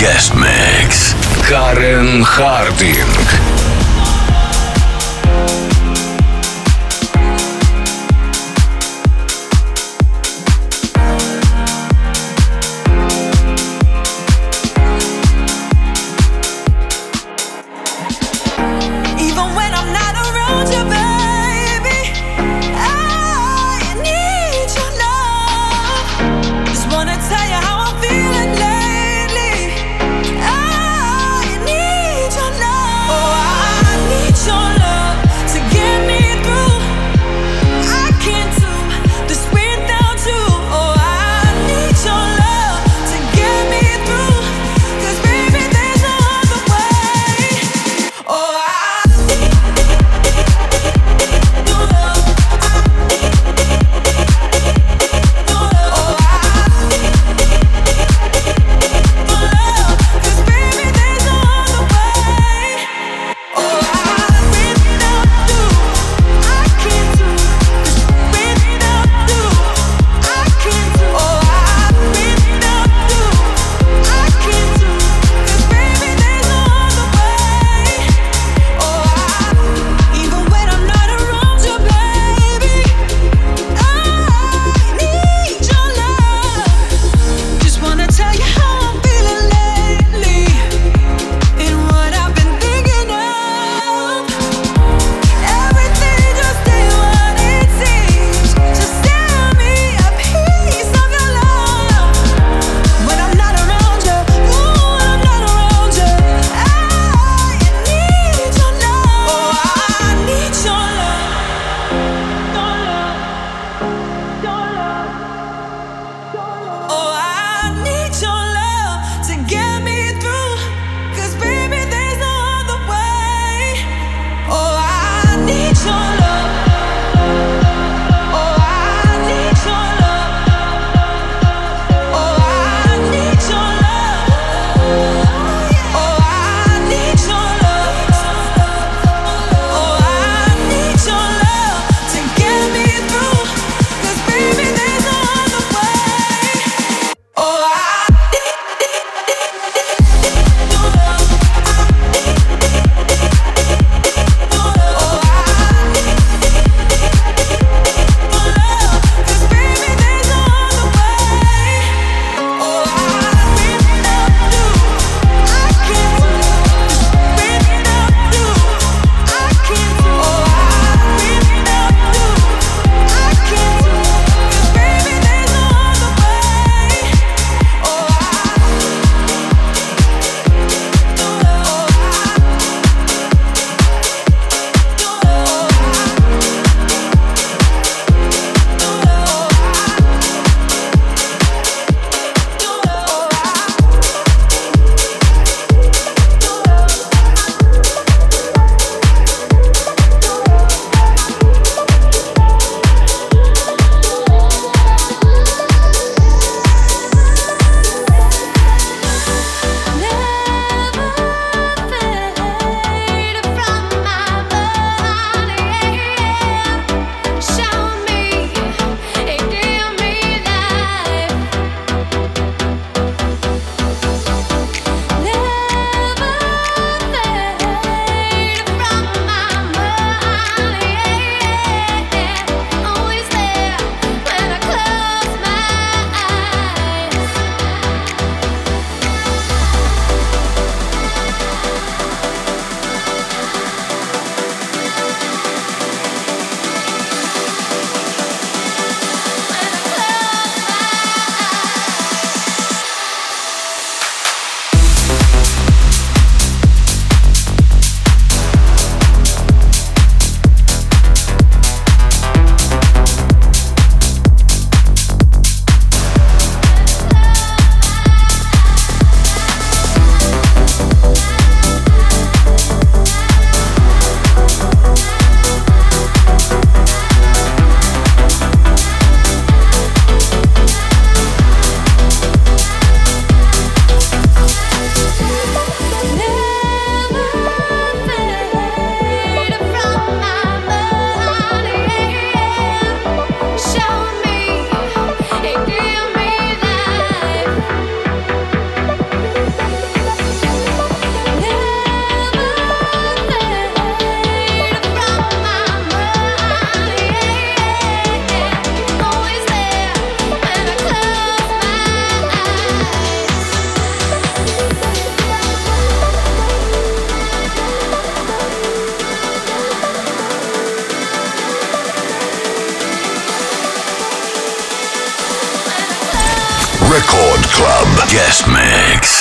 Guest Mix. Karen Harding.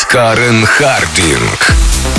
Карен Хардинг.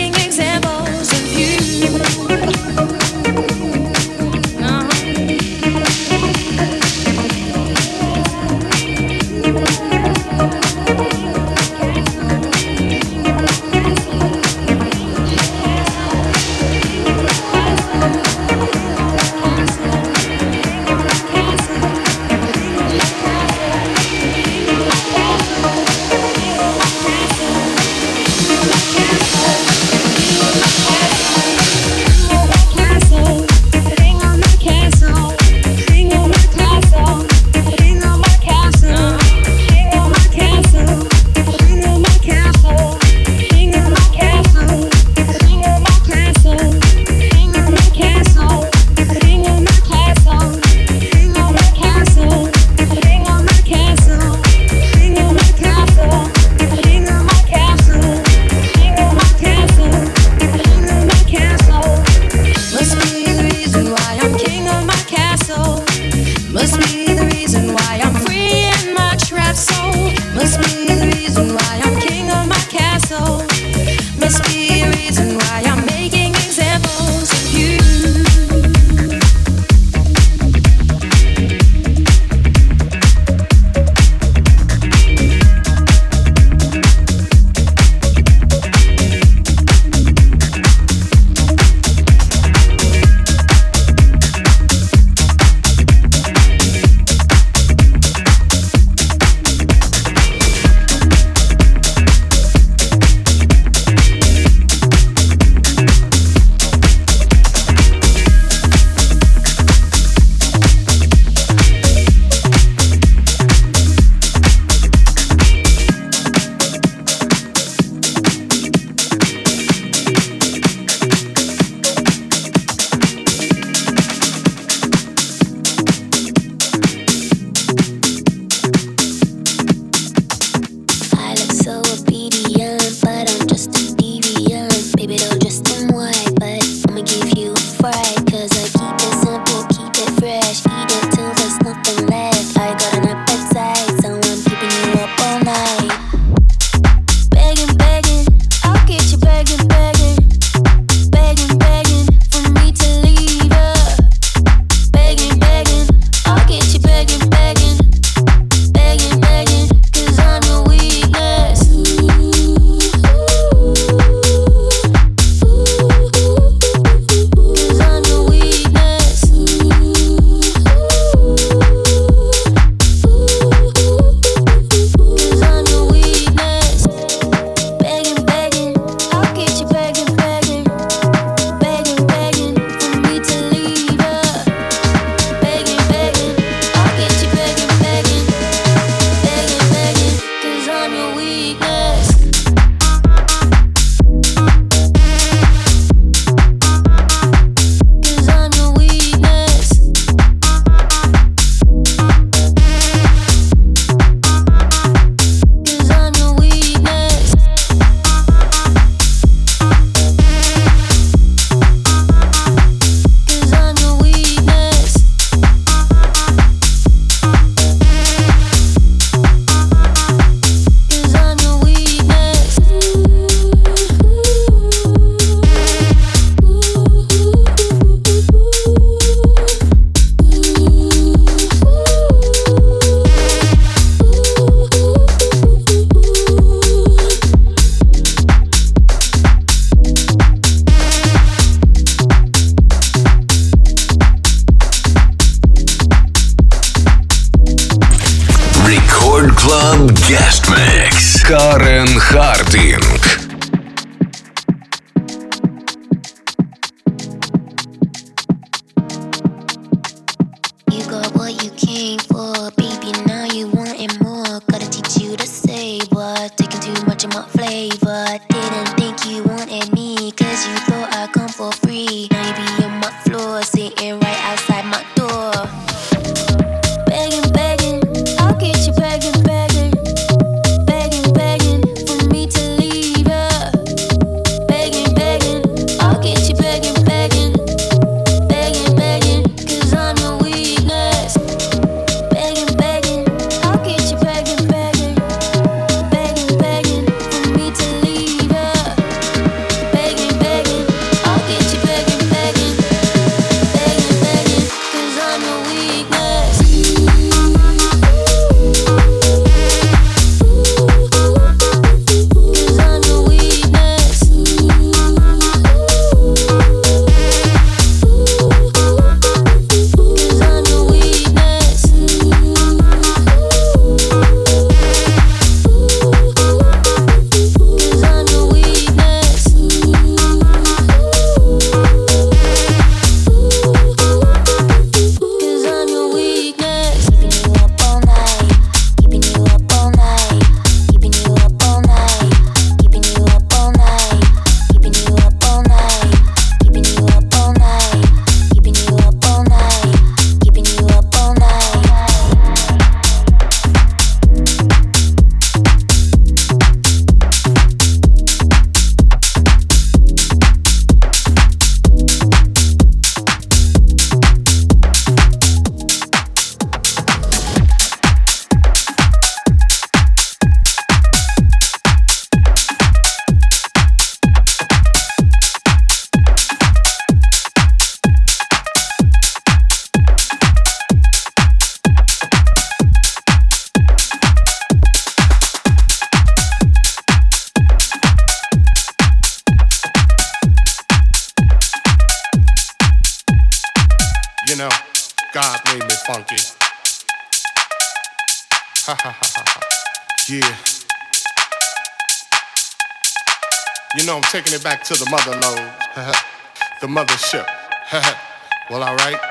to the mother load, the mothership. well, alright. you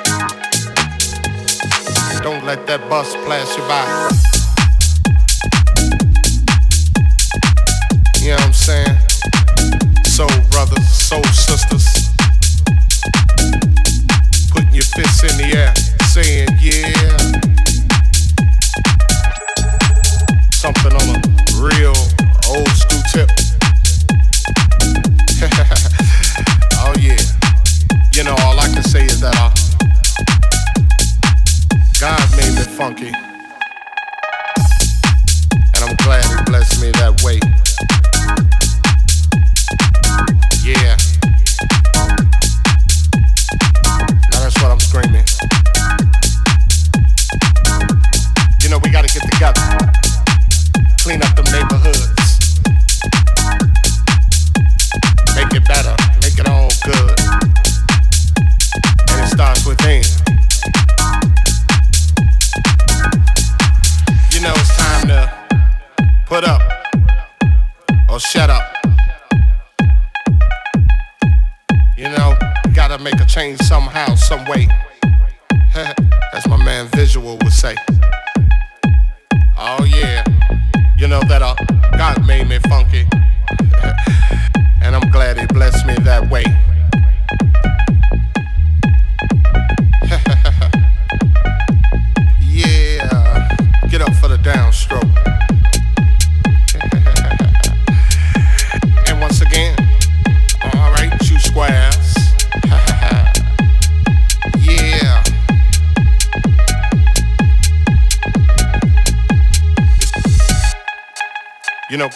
Don't let that bus pass you by.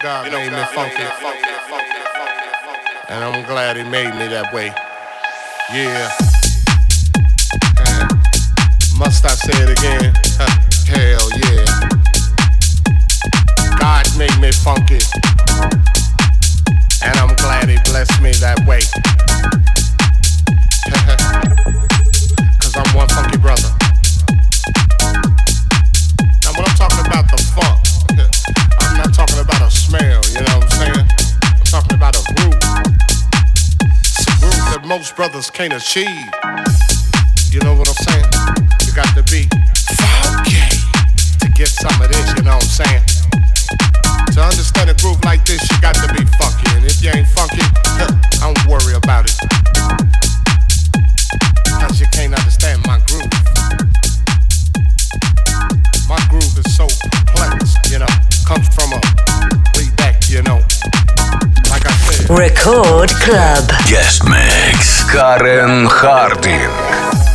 God made me funky. And I'm glad he made me that way. Yeah. Must I say it again? Hell yeah. God made me funky. And I'm glad he blessed me that way. brothers can't achieve. You know what I'm saying? You got to be funky to get some of this, you know what I'm saying? To understand a groove like this, Record Club. Guest Mix. Karen Harding.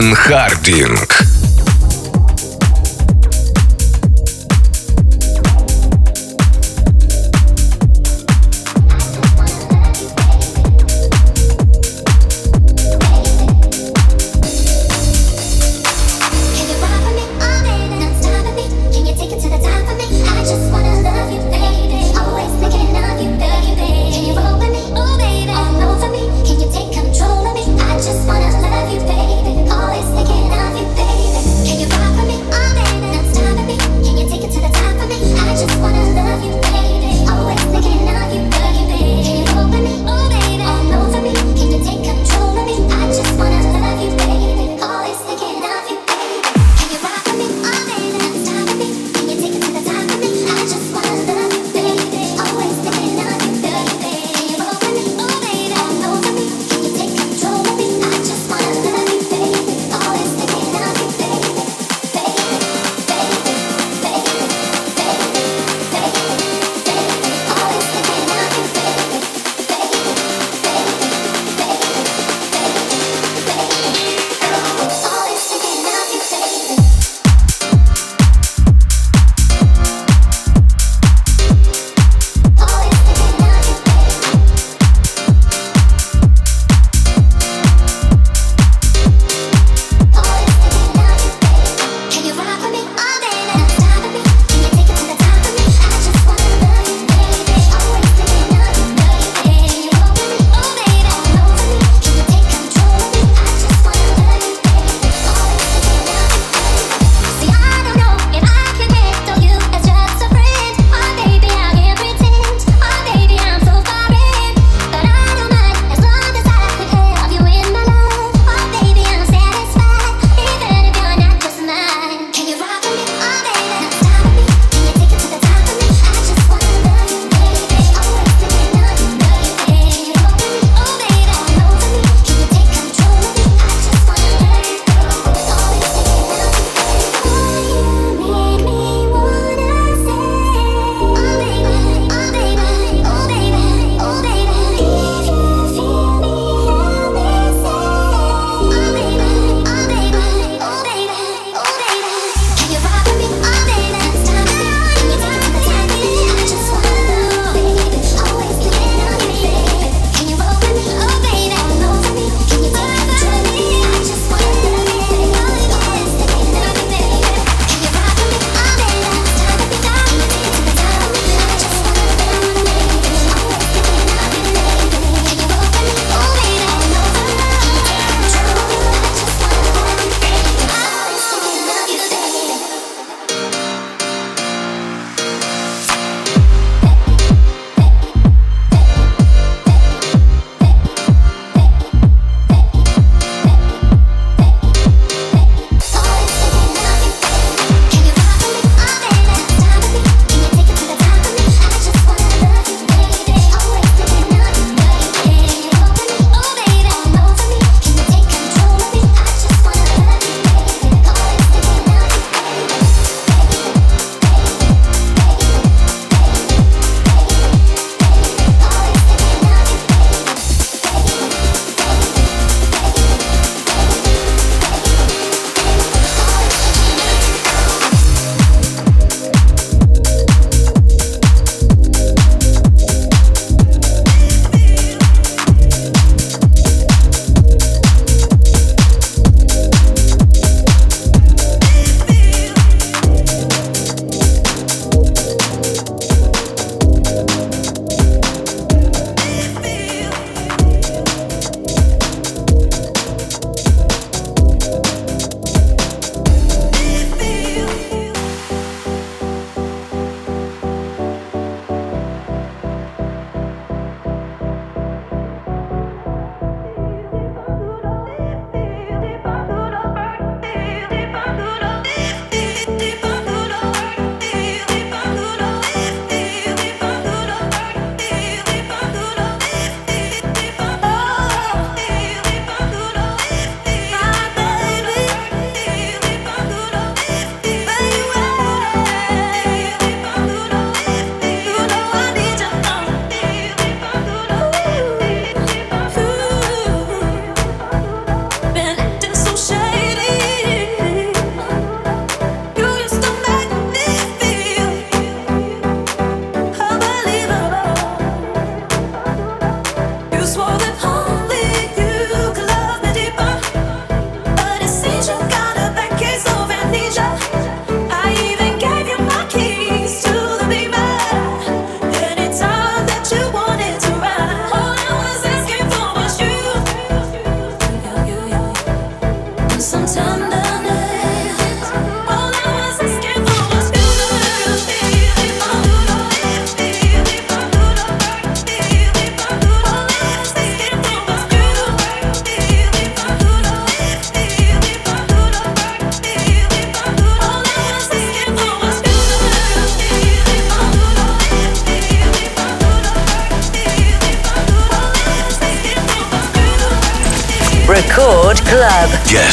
Mix.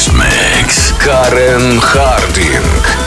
Mix. Карен Хардинг.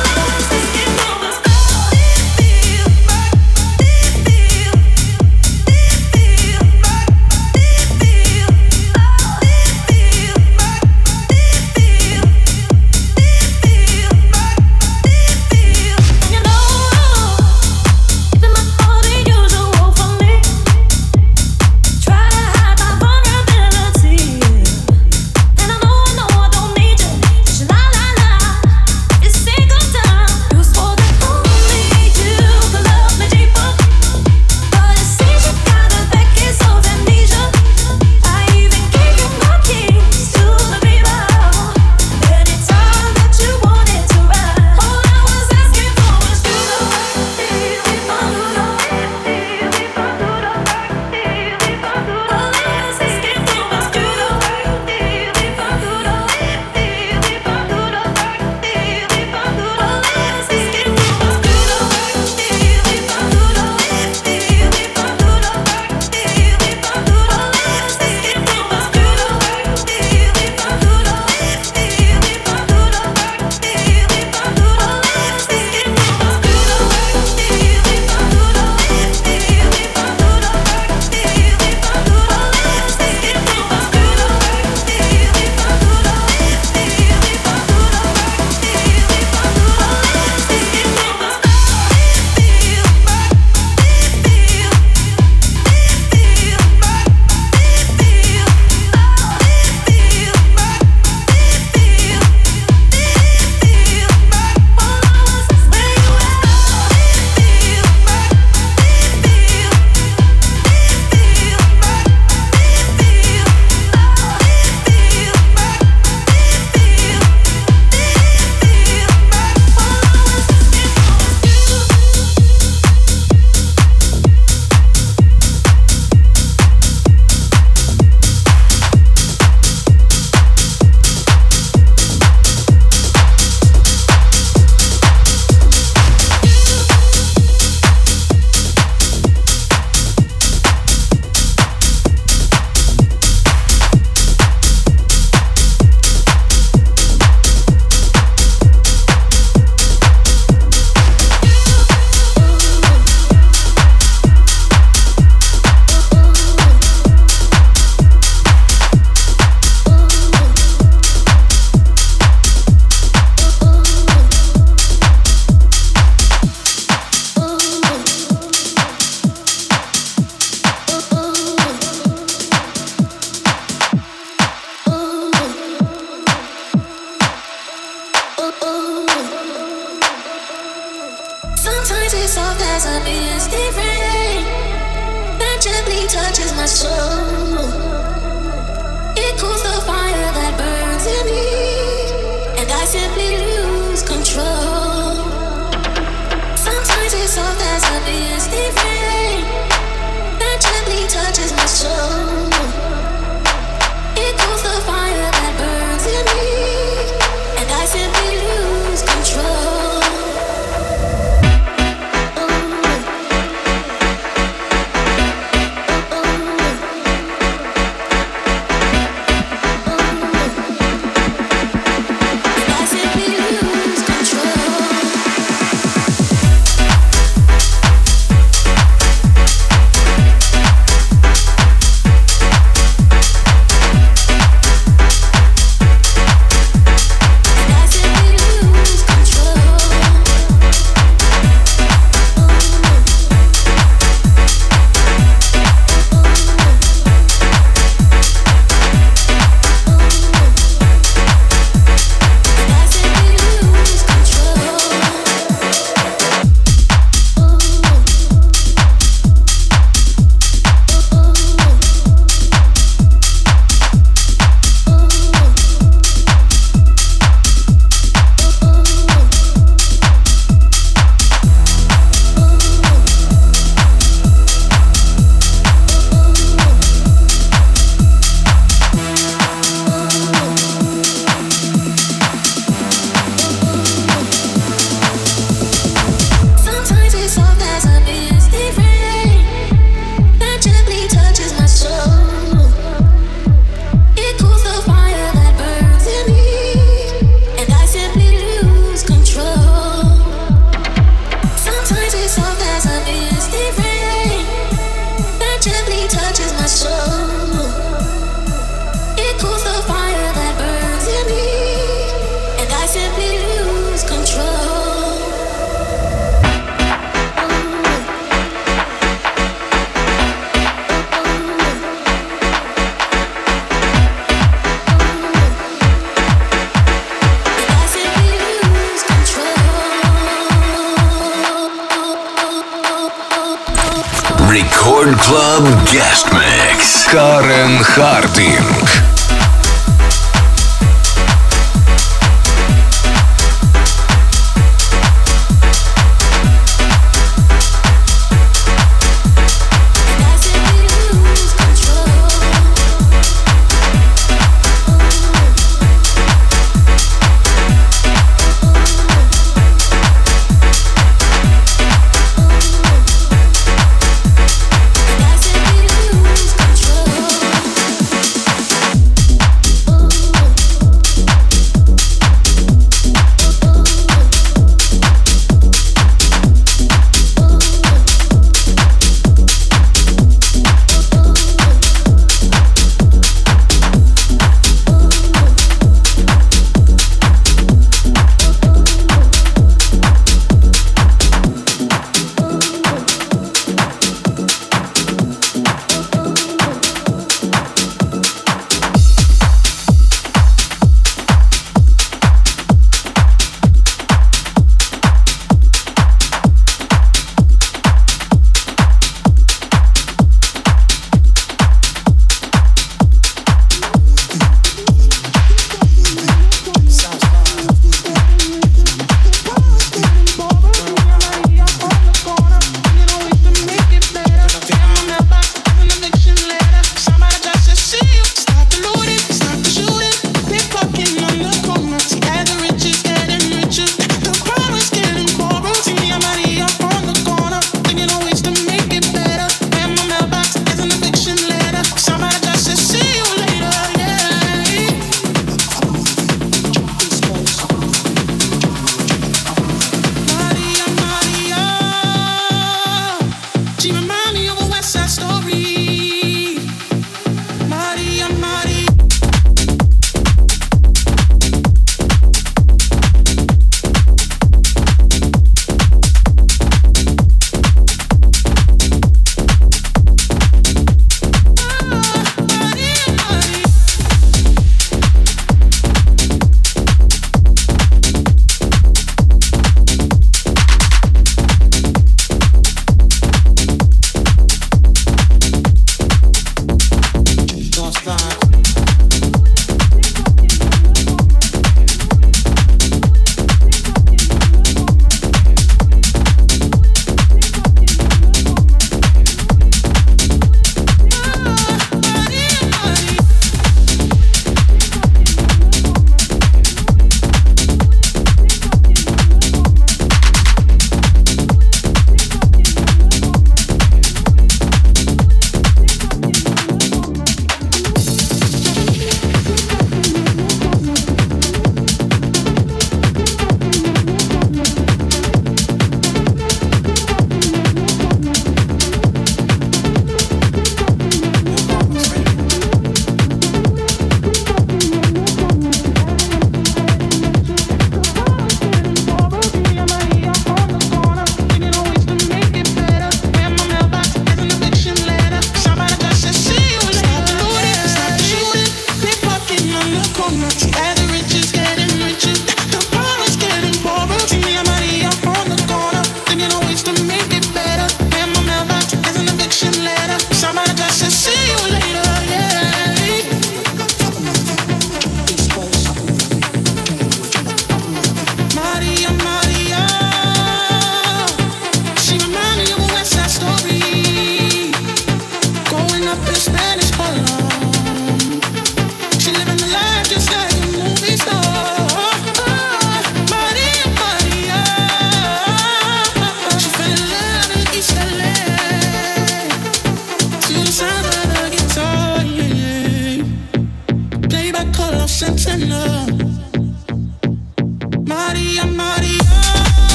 Record Club Guest Mix. Карен Хардинг.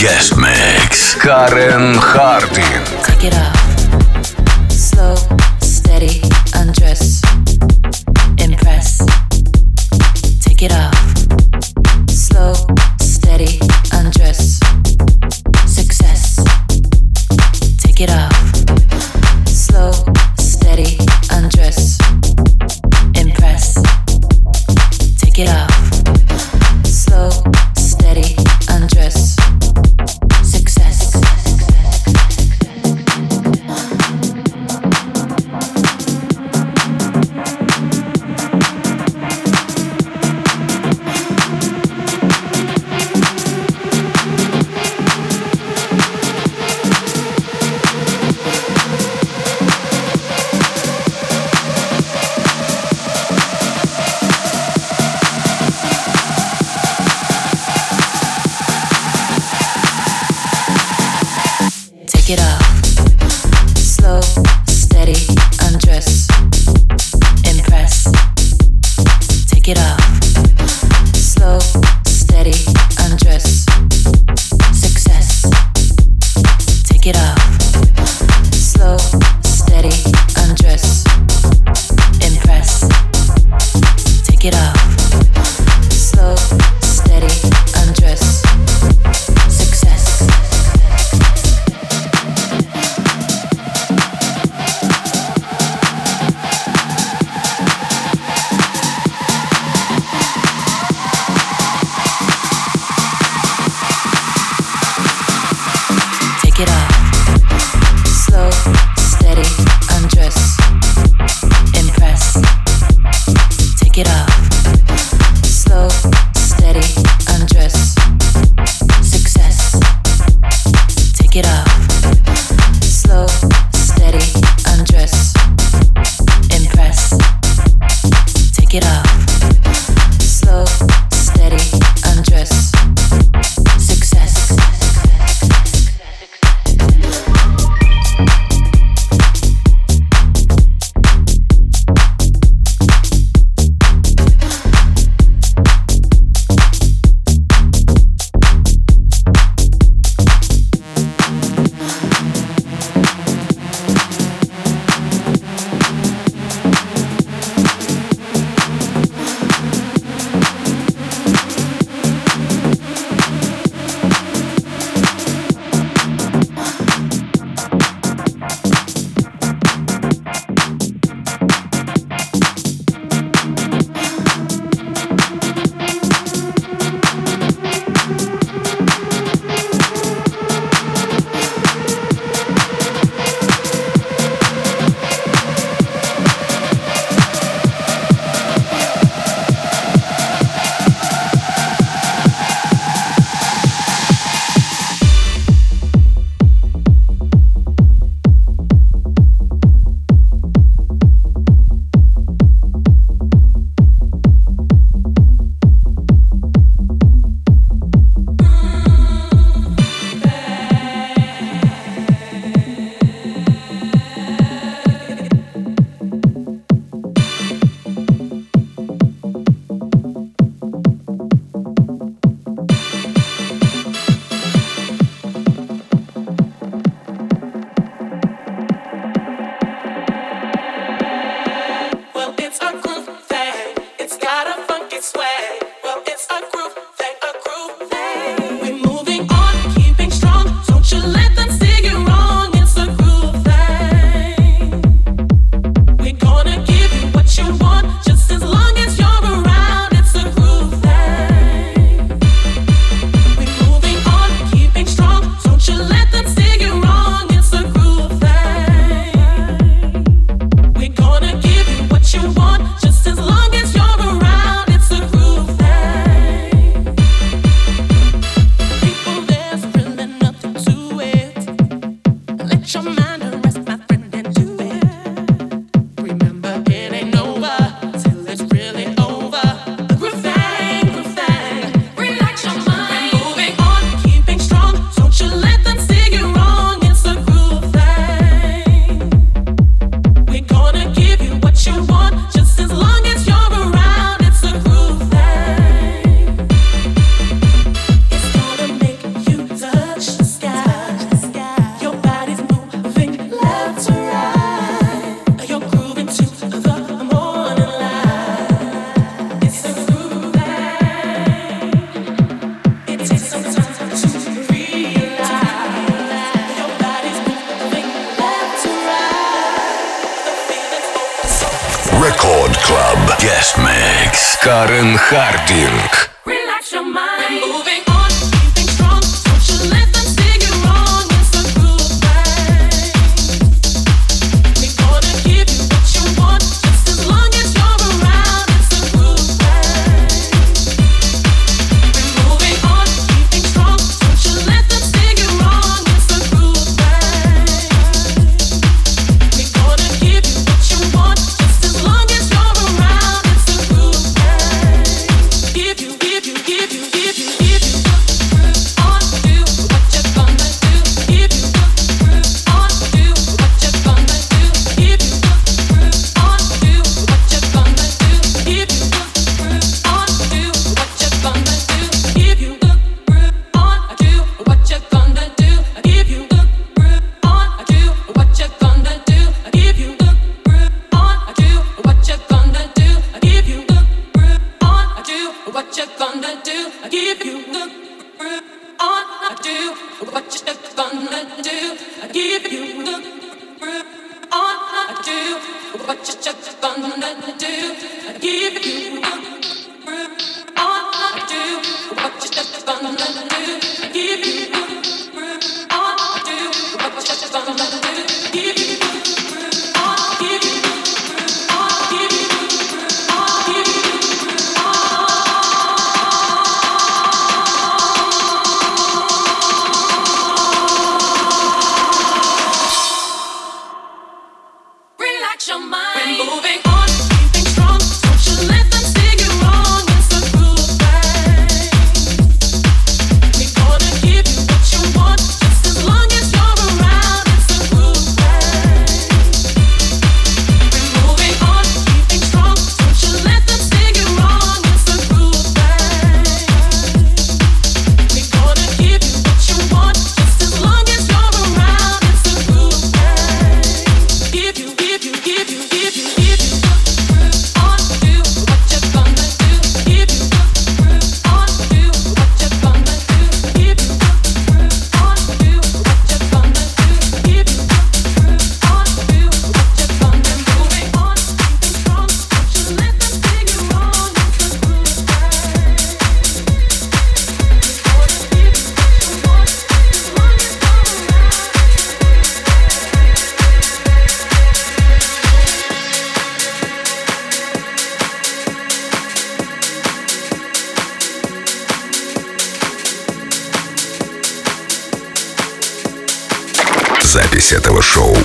Guest mix. Karen Harding. Take it off. Slow, steady, undress. Impress. Take it off. Slow, steady, undress. Success. Take it off. Slow, steady, undress. Impress. Take it off.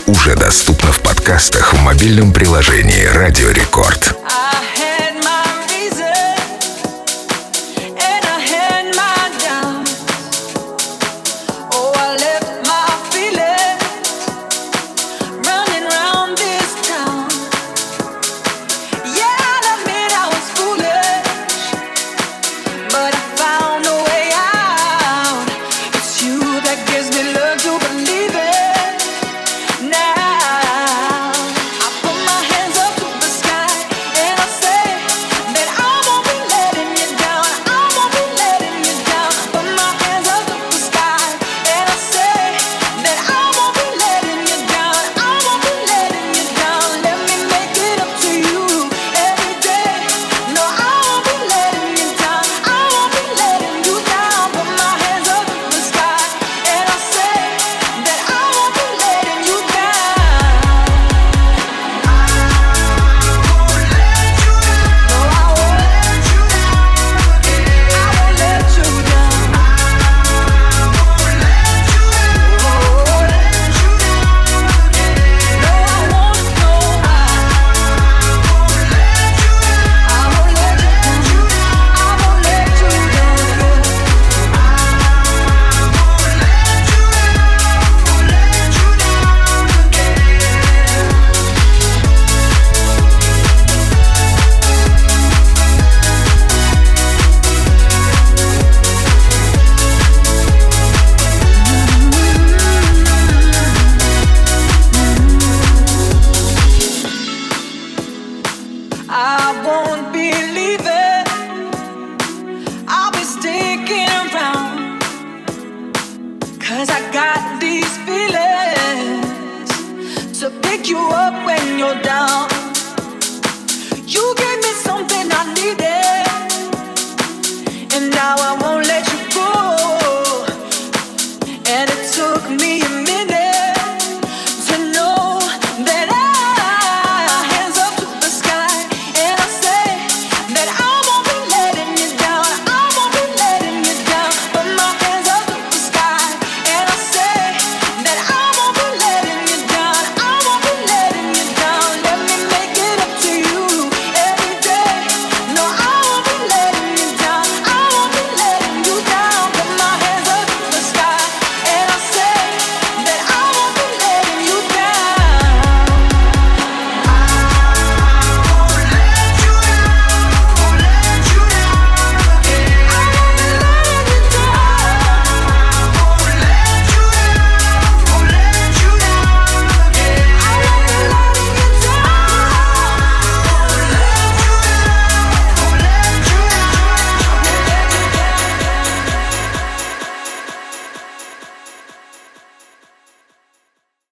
Уже доступна в подкастах в мобильном приложении «Радио Рекорд».